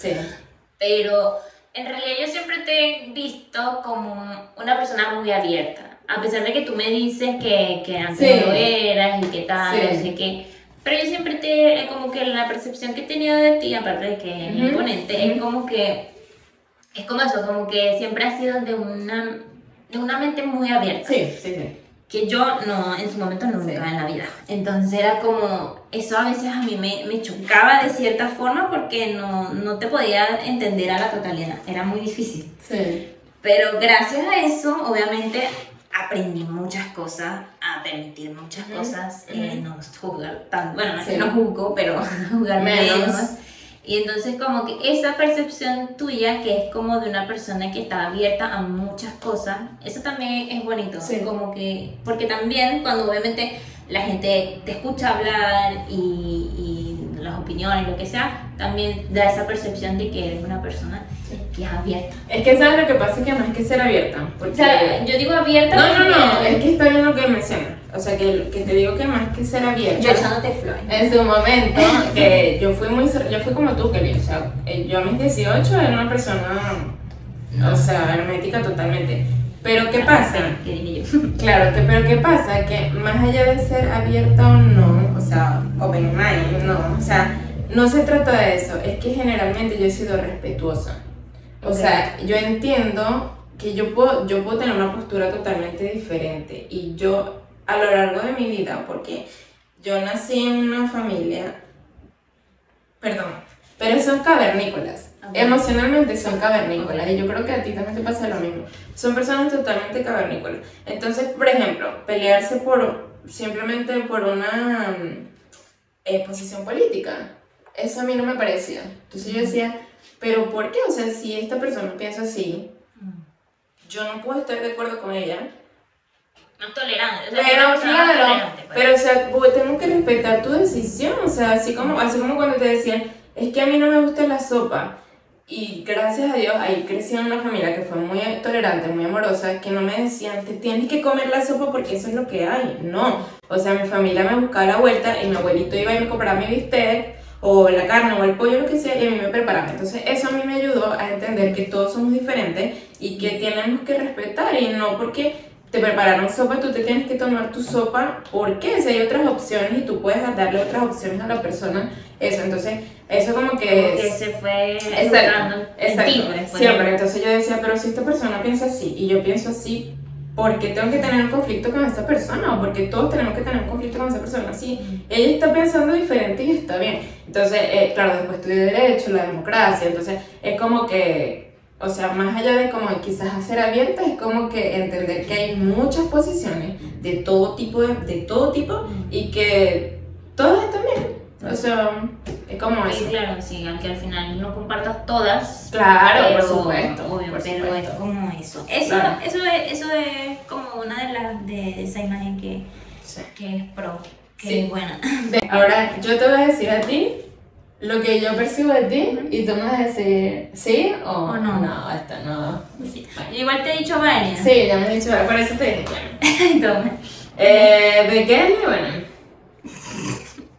Speaker 1: pero en realidad yo siempre te he visto como una persona muy abierta. A pesar de que tú me dices que, que antes
Speaker 2: Sí.
Speaker 1: no lo eras y que tal,
Speaker 2: Sí.
Speaker 1: no sé qué. Pero yo siempre te, como que la percepción que he tenido de ti, aparte de que es
Speaker 2: Ujú.
Speaker 1: imponente, es como que, es como eso, como que siempre has sido de una, de una mente muy abierta
Speaker 2: Sí, sí, sí.
Speaker 1: que yo no, en su momento nunca
Speaker 2: Sí.
Speaker 1: en la vida. Entonces era como, eso a veces a mí me, me chocaba de cierta forma porque no, no te podía entender a la totalidad, era muy difícil.
Speaker 2: Sí.
Speaker 1: Pero gracias a eso, obviamente, aprendí muchas cosas, a permitir muchas cosas, eh,
Speaker 2: ujú.
Speaker 1: no juzgar tan, bueno, no es
Speaker 2: Sí.
Speaker 1: que no juzgo, pero juzgar
Speaker 2: Menos.
Speaker 1: menos. Y entonces como que esa percepción tuya, que es como de una persona que está abierta a muchas cosas, eso también es bonito.
Speaker 2: Sí.
Speaker 1: Como que, porque también cuando obviamente la gente te escucha hablar y, y las opiniones, lo que sea, también da esa percepción de que eres una persona
Speaker 2: Sí.
Speaker 1: Que es abierta.
Speaker 2: Es que sabes lo que pasa es que más que ser abierta. Porque...
Speaker 1: O sea, yo digo abierta
Speaker 2: no, no, no, es que está bien lo que mencionas. O sea, que, que te digo que más que ser abierta.
Speaker 1: Yo echándote flores.
Speaker 2: En su momento, que yo fui muy, yo fui como tú, Kelly, o sea, eh, yo a mis 18 era una persona, o sea, hermética totalmente. Pero ¿qué pasa? Claro, que, pero ¿qué pasa? Que más allá de ser abierta o no, o sea, open mind, no, o sea, no se trata de eso, es que generalmente yo he sido respetuosa. O sea, yo entiendo que yo puedo, yo puedo tener una postura totalmente diferente y yo a lo largo de mi vida, porque yo nací en una familia, perdón, pero son cavernícolas. Emocionalmente son cavernícolas y yo creo que a ti también te pasa lo mismo. Son personas totalmente cavernícolas. Entonces, por ejemplo, pelearse por simplemente por una mm, eh, posición política, eso a mí no me parecía. Entonces yo decía, pero ¿por qué? O sea, si esta persona piensa así, yo no puedo estar de acuerdo con ella.
Speaker 1: No tolerante. o sea,
Speaker 2: Pero
Speaker 1: más
Speaker 2: claro,
Speaker 1: tolerante, pues.
Speaker 2: pero o sea, tengo que respetar tu decisión, o sea, así como, así como cuando te decían, es que a mí no me gusta la sopa, y gracias a Dios ahí crecí en una familia que fue muy tolerante, muy amorosa, que no me decían, te tienes que comer la sopa porque eso es lo que hay, no, o sea, mi familia me buscaba la vuelta y mi abuelito iba y me compraba mi bistec, o la carne o el pollo, lo que sea, y a mí me preparaba. Entonces eso a mí me ayudó a entender que todos somos diferentes y que tenemos que respetar y no porque te prepararon sopa, tú te tienes que tomar tu sopa, ¿por qué? Si hay otras opciones y tú puedes darle otras opciones a la persona, eso, entonces, eso como que es...
Speaker 1: que se fue
Speaker 2: Exacto, exacto,
Speaker 1: pues,
Speaker 2: siempre, entonces yo decía, pero si esta persona piensa así y yo pienso así, ¿por qué tengo que tener un conflicto con esta persona? O porque todos tenemos que tener un conflicto con esa persona, sí, ella está pensando diferente y está bien. Entonces, eh, claro, después estudié Derecho, la democracia, entonces es como que, o sea, más allá de como quizás hacer abierta, es como que entender que hay muchas posiciones de todo tipo, de, de todo tipo y que todas están bien. O sea, es como
Speaker 1: Y
Speaker 2: eso.
Speaker 1: claro, sí, aunque al final no compartas todas.
Speaker 2: Claro,
Speaker 1: pero,
Speaker 2: por supuesto.
Speaker 1: Obvio,
Speaker 2: por
Speaker 1: pero
Speaker 2: supuesto.
Speaker 1: es como eso. Eso,
Speaker 2: Claro.
Speaker 1: eso, es, eso es como una de las de esa imagen que,
Speaker 2: Sí.
Speaker 1: que es pro, que
Speaker 2: Sí.
Speaker 1: es buena.
Speaker 2: Ahora, yo te voy a decir a ti lo que yo percibo de ti y tú me vas a decir sí o,
Speaker 1: O no.
Speaker 2: No, esto no.
Speaker 1: Sí. Yo igual te he dicho varias.
Speaker 2: Sí, ya me has dicho, por eso te dije.
Speaker 1: Toma.
Speaker 2: Eh, ¿De Kelly? Bueno.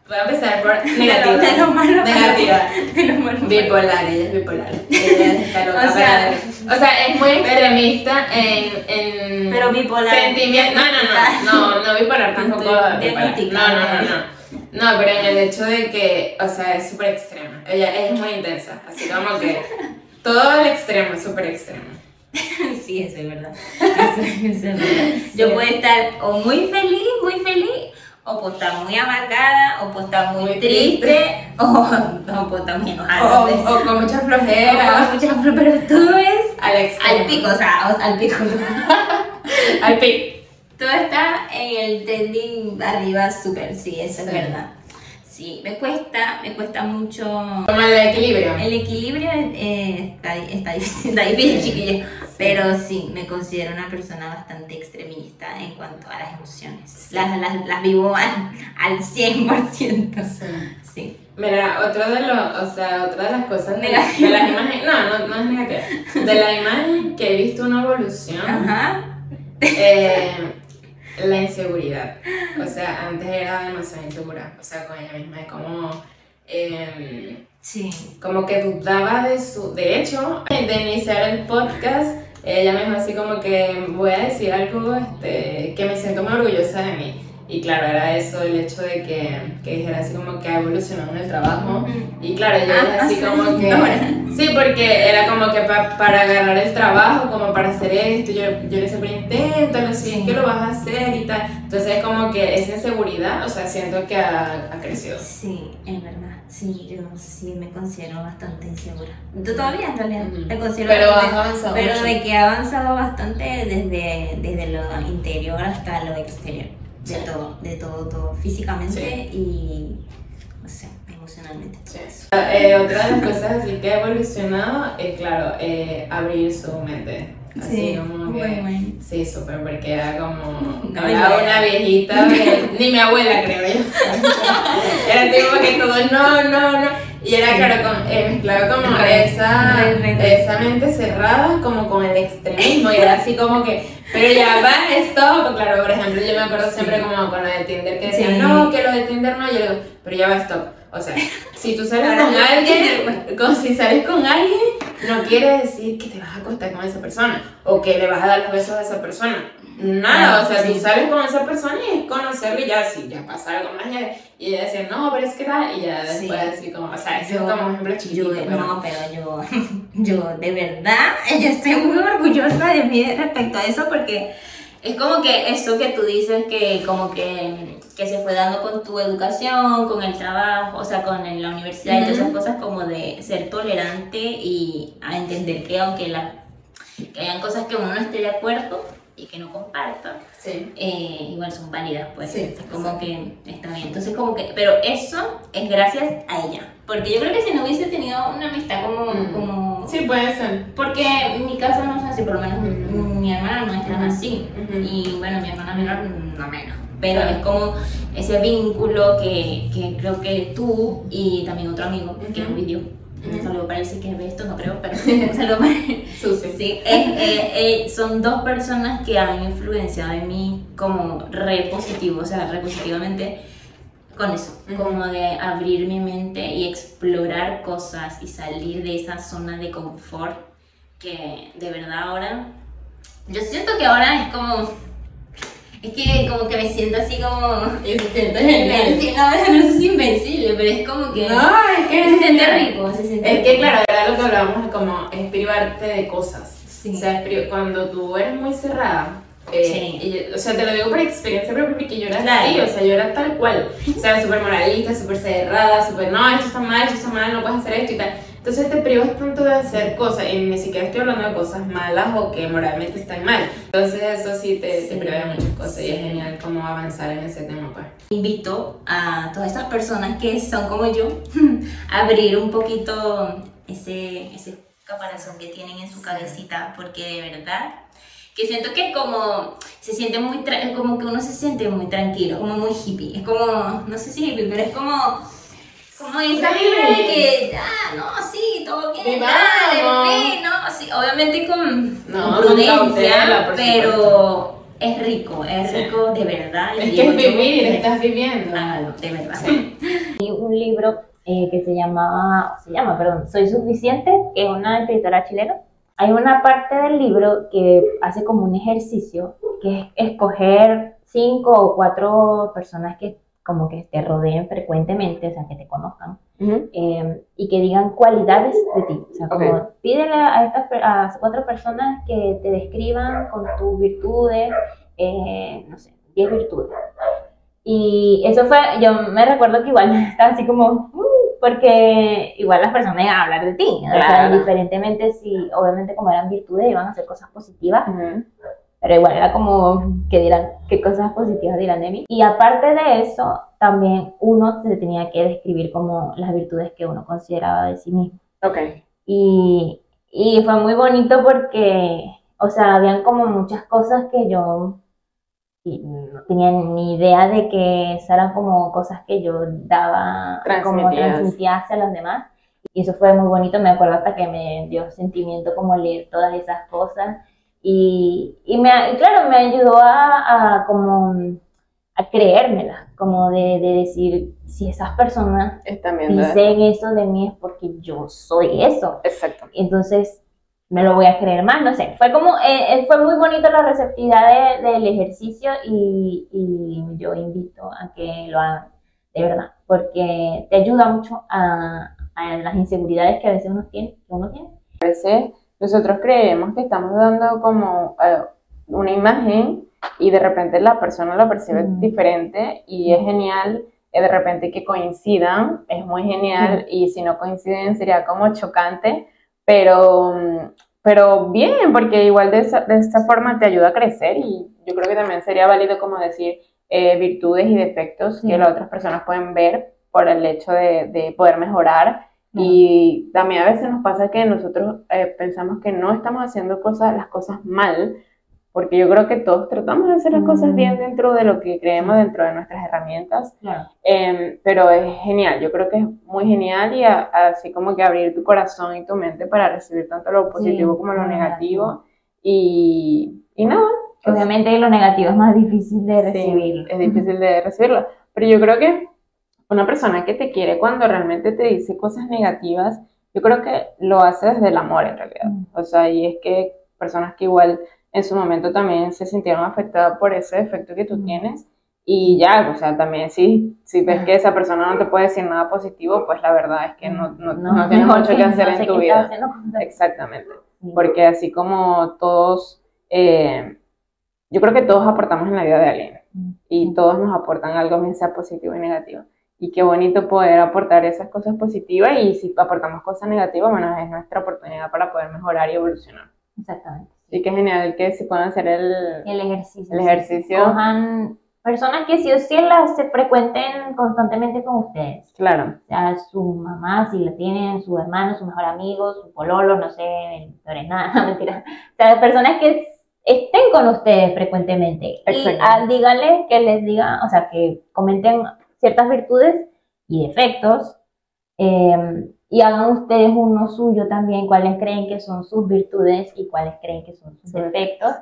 Speaker 2: Voy a empezar por negativa.
Speaker 1: De lo malo.
Speaker 2: Negativa.
Speaker 1: De lo malo.
Speaker 2: Bipolar, ella es bipolar. Ella está loca.
Speaker 1: O sea-
Speaker 2: para- o sea, es muy extremista en, en
Speaker 1: Pero bipolar.
Speaker 2: Sentimiento. No, no, no, no, no bipolar tampoco. Bipolar. No, no, no, no. No, pero en el hecho de que, o sea, es súper extrema. Ella es muy intensa. Así como que todo al extremo, es súper extremo.
Speaker 1: Sí, eso es verdad. Eso, eso es verdad. Yo puedo estar o muy feliz, muy feliz, o puedo estar muy amargada, o puedo estar muy,
Speaker 2: Muy
Speaker 1: triste,
Speaker 2: triste.
Speaker 1: o, o puedo estar muy enojada.
Speaker 2: O,
Speaker 1: no sé.
Speaker 2: o con mucha
Speaker 1: O
Speaker 2: flojera.
Speaker 1: pero todo es
Speaker 2: Al extremo.
Speaker 1: al pico, o sea, o- al pico.
Speaker 2: Al pico.
Speaker 1: todo está en el trending arriba, súper, sí, eso es verdad. Sí, me cuesta, me cuesta mucho.
Speaker 2: Como el equilibrio.
Speaker 1: El equilibrio eh, está, está difícil, está difícil, chiquillos. Pero sí, me considero una persona bastante extremista en cuanto a las emociones. Las, las, las vivo al, al 100%.
Speaker 2: Sí.
Speaker 1: Sí.
Speaker 2: Mira, otro de los, o sea, otra de las cosas de, de las imágenes, no, no, no es negativa, de la imagen que he visto una evolución,
Speaker 1: Ajá.
Speaker 2: eh, la inseguridad, o sea, antes era demasiado insegura, o sea, con ella misma, de cómo em,
Speaker 1: Sí.
Speaker 2: como que dudaba de su... De hecho, de iniciar el podcast, ella me dijo así como que voy a decir algo este, que me siento muy orgullosa de mí. Y claro, era eso, el hecho de que, que dijera así como que ha evolucionado en el trabajo. Y claro, yo
Speaker 1: Ah,
Speaker 2: así
Speaker 1: sí.
Speaker 2: como que... Sí, porque era como que pa- para agarrar el trabajo, como para hacer esto, yo, yo le siempre intento, no sé
Speaker 1: Sí.
Speaker 2: qué lo vas a hacer y tal. Entonces es como que esa inseguridad, o sea, siento que ha, ha crecido.
Speaker 1: Sí, es verdad. Sí, yo sí me considero bastante insegura. Yo todavía en realidad me considero
Speaker 2: Pero has
Speaker 1: bastante-
Speaker 2: avanzado
Speaker 1: Pero
Speaker 2: mucho.
Speaker 1: de que ha avanzado bastante desde, desde lo interior hasta lo exterior. De
Speaker 2: Sí.
Speaker 1: todo, de todo, todo. Físicamente
Speaker 2: Sí.
Speaker 1: y, no sé, emocionalmente.
Speaker 2: Sí. Eh, otra de las cosas así que ha evolucionado es, claro, eh, abrir su mente. Así como que...
Speaker 1: bueno, bueno.
Speaker 2: Sí, súper, porque era como.
Speaker 1: No,
Speaker 2: era una viejita, ni mi abuela creo yo. era así como que todo, no, no, no. Y era claro, con, eh, mezclado como
Speaker 1: Re,
Speaker 2: esa,
Speaker 1: re, re, re.
Speaker 2: esa mente cerrada, como con el extremismo. Y era así como que, pero ya va, stop. Claro, por ejemplo, yo me acuerdo siempre como con lo de Tinder que decían,
Speaker 1: Sí.
Speaker 2: no, que lo de Tinder no. Yo le digo, pero ya va, stop. O sea, si tú sales
Speaker 1: Ahora
Speaker 2: con alguien, con, si sales con alguien, no quiere decir que te vas a acostar con esa persona o que le vas a dar los besos a esa persona. Nada,
Speaker 1: Ah,
Speaker 2: o sea,
Speaker 1: sí.
Speaker 2: tú sales con esa persona y es conocerle y ya, sí, ya pasa algo más. ya- y ella decía, no, pero es que tal, y ya
Speaker 1: Sí.
Speaker 2: después así como, o sea, eso es
Speaker 1: Yo-
Speaker 2: como un ejemplo
Speaker 1: Yo,
Speaker 2: chiquito. pero-
Speaker 1: no, pero yo, yo de verdad, yo estoy muy orgullosa de mí respecto a eso porque es como que eso que tú dices que como que, que se fue dando con tu educación, con el trabajo, o sea, con la universidad y todas esas cosas como de ser tolerante y a entender que aunque la, que hayan cosas que uno no esté de acuerdo y que no comparta,
Speaker 2: Sí.
Speaker 1: eh, igual son válidas, pues.
Speaker 2: Sí,
Speaker 1: es como que está bien. Entonces, como que, pero eso es gracias a ella. Porque yo creo que si no hubiese tenido una amistad como.
Speaker 2: Mm.
Speaker 1: como
Speaker 2: Sí, puede ser.
Speaker 1: porque en mi caso no es así, por lo menos mi hermana no es tan así. Y bueno, mi hermana menor no menos. Pero
Speaker 2: Claro.
Speaker 1: es como ese vínculo que, que creo que tú y también otro amigo, que
Speaker 2: Ujú.
Speaker 1: video. Un saludo para él, si que ve esto, no creo, pero un saludo para él.
Speaker 2: Susi.
Speaker 1: Sí, es- eh, eh, son dos personas que han influenciado en mí como re positivo, o sea, re positivamente con eso,
Speaker 2: Ujú.
Speaker 1: como de abrir mi mente y explorar cosas y salir de esa zona de confort que de verdad ahora, yo siento que ahora es como, es que como que me siento así como...
Speaker 2: Se genial.
Speaker 1: invencible, no, no sé si invencible, pero es como que...
Speaker 2: No, es que
Speaker 1: se siente rico, se siente
Speaker 2: Es que
Speaker 1: rico.
Speaker 2: claro, era lo que hablábamos, como es privarte de cosas.
Speaker 1: Sí.
Speaker 2: O sea, cuando tú eres muy cerrada, eh,
Speaker 1: Sí.
Speaker 2: y o sea, te lo digo por experiencia propia porque yo era
Speaker 1: Claro.
Speaker 2: así, o sea, yo era tal cual. O sea, súper moralista, súper cerrada, súper, no, esto está mal, esto está mal, no puedes hacer esto y tal. Entonces te privas tanto de hacer cosas, y ni siquiera estoy hablando de cosas malas o que moralmente están mal. Entonces eso sí te, te
Speaker 1: Sí.
Speaker 2: priva de muchas cosas y es
Speaker 1: Sí.
Speaker 2: genial cómo avanzar en ese tema, pues.
Speaker 1: invito a todas esas personas que son como yo a abrir un poquito ese, ese caparazón que tienen en su cabecita, porque de verdad que siento que como se siente muy, como que uno se siente muy tranquilo, como muy hippie, es como, no sé si hippie, pero es como, como esa
Speaker 2: Sí.
Speaker 1: vibra de que, ah, no, sí, todo bien, dale, no, sí, obviamente con,
Speaker 2: No,
Speaker 1: con prudencia, pero es rico, es
Speaker 2: Sí.
Speaker 1: rico de verdad. y
Speaker 2: Es que es vivir, estás viviendo.
Speaker 1: Hágalo, de verdad.
Speaker 3: Hay un libro eh, que se llama, se llama, perdón, Soy Suficiente, que es una escritora chilena. Hay una parte del libro que hace como un ejercicio, que es escoger cinco o cuatro personas que como que te rodeen frecuentemente, o sea, que te conozcan, eh, y que digan cualidades de ti. O sea, como
Speaker 2: Ok.
Speaker 3: pídele a estas a cuatro personas que te describan con tus virtudes, eh, no sé, 10 virtudes. Y eso fue, yo me recuerdo que igual estaba así como, "Uh", porque igual las personas iban a hablar de ti, o sea,
Speaker 2: Claro.
Speaker 3: diferentemente si, obviamente como eran virtudes, iban a hacer cosas positivas, pero igual era como que dirán, qué cosas positivas dirán de mí. Y aparte de eso, también uno se tenía que describir como las virtudes que uno consideraba de sí mismo.
Speaker 2: Ok.
Speaker 3: Y, y fue muy bonito porque, o sea, habían como muchas cosas que yo y no tenía ni idea de que esas eran como cosas que yo daba, como transmitía hacia los demás. Y eso fue muy bonito, me acuerdo hasta que me dio sentimiento como leer todas esas cosas. Y, y me, claro, me ayudó a, a como a creérmela,
Speaker 1: como de, de decir, si esas personas
Speaker 2: Están
Speaker 1: dicen eso de mí es porque yo soy eso.
Speaker 2: Exacto.
Speaker 1: Entonces, me lo voy a creer más, no sé. Fue como, eh, eh, fue muy bonito la receptividad de- del ejercicio y, y yo invito a que lo hagan, de verdad, porque te ayuda mucho a, a las inseguridades que a veces uno tiene. Uno tiene.
Speaker 2: A veces nosotros creemos que estamos dando como eh, una imagen y de repente la persona lo percibe
Speaker 1: Mm.
Speaker 2: diferente y es genial de repente que coincidan, es muy genial y si no coinciden sería como chocante, pero, pero bien, porque igual de esa, de esta forma te ayuda a crecer y yo creo que también sería válido como decir eh, virtudes y defectos
Speaker 1: Sí.
Speaker 2: que las otras personas pueden ver por el hecho de, de poder mejorar y también a veces nos pasa que nosotros eh, pensamos que no estamos haciendo cosas, las cosas mal, porque yo creo que todos tratamos de hacer las cosas
Speaker 1: Mm.
Speaker 2: bien dentro de lo que creemos, dentro de nuestras herramientas,
Speaker 1: Claro.
Speaker 2: Em, pero es genial, yo creo que es muy genial y a- así como que abrir tu corazón y tu mente para recibir tanto lo positivo como lo negativo y, y nada. es-
Speaker 1: Obviamente lo negativo es más difícil de
Speaker 2: Sí,
Speaker 1: recibir.
Speaker 2: es difícil de recibirlo. Pero yo creo que una persona que te quiere cuando realmente te dice cosas negativas, yo creo que lo hace desde el amor en realidad.
Speaker 1: Mm.
Speaker 2: O sea, y es que personas que igual en su momento también se sintieron afectadas por ese efecto que tú tienes. Y ya, o sea, también si, si ves que esa persona no te puede decir nada positivo, pues la verdad es que no, no, no tienes
Speaker 1: mejor
Speaker 2: mucho que hacer
Speaker 1: no
Speaker 2: en tu vida. Exactamente.
Speaker 1: Sí.
Speaker 2: Porque así como todos, eh, yo creo que todos aportamos en la vida de alguien y todos nos aportan algo, bien sea positivo y negativo. Y qué bonito poder aportar esas cosas positivas y si aportamos cosas negativas, bueno, es nuestra oportunidad para poder mejorar y evolucionar.
Speaker 1: Exactamente.
Speaker 2: Y qué genial que si puedan hacer el...
Speaker 1: El ejercicio.
Speaker 2: El ejercicio.
Speaker 1: Cojan personas que sí o sí las se frecuenten constantemente con ustedes.
Speaker 2: Claro,
Speaker 1: O sea, su mamá, si la tienen, su hermano, su mejor amigo, su pololo, no sé, no eres nada, mentira. O sea, personas que estén con ustedes frecuentemente. Y
Speaker 2: Exacto.
Speaker 1: ah, díganles que les digan, o sea, que comenten ciertas virtudes y defectos. eh, y hagan ustedes uno suyo también, cuáles creen que son sus virtudes y cuáles creen que son sus defectos.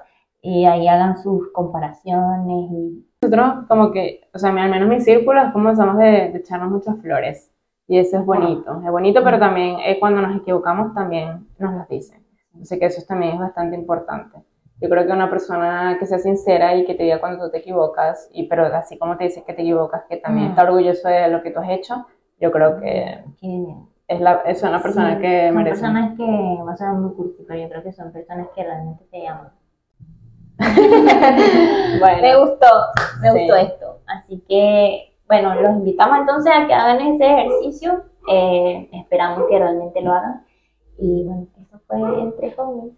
Speaker 1: Y ahí hagan sus comparaciones y
Speaker 2: nosotros como que, o sea, al menos mi círculo es como somos de, de echarnos muchas flores. Y eso es bonito, es bonito, pero también eh, cuando nos equivocamos también nos las dicen. Así que eso también es bastante importante. Yo creo que una persona que sea sincera y que te diga cuando tú te equivocas, y pero así como te dice que te equivocas, que también
Speaker 1: Mm.
Speaker 2: está orgulloso de lo que tú has hecho, yo creo que
Speaker 1: que
Speaker 2: es, la, es una persona
Speaker 1: Sí,
Speaker 2: que
Speaker 1: son
Speaker 2: merece.
Speaker 1: personas que, va a ser muy cursi, pero yo creo que son personas que realmente te aman.
Speaker 2: Bueno.
Speaker 1: Me gustó, me
Speaker 2: Sí.
Speaker 1: gustó esto. Así que, bueno, los invitamos entonces a que hagan ese ejercicio. Eh, esperamos que realmente lo hagan. Y bueno, eso fue entre comillas.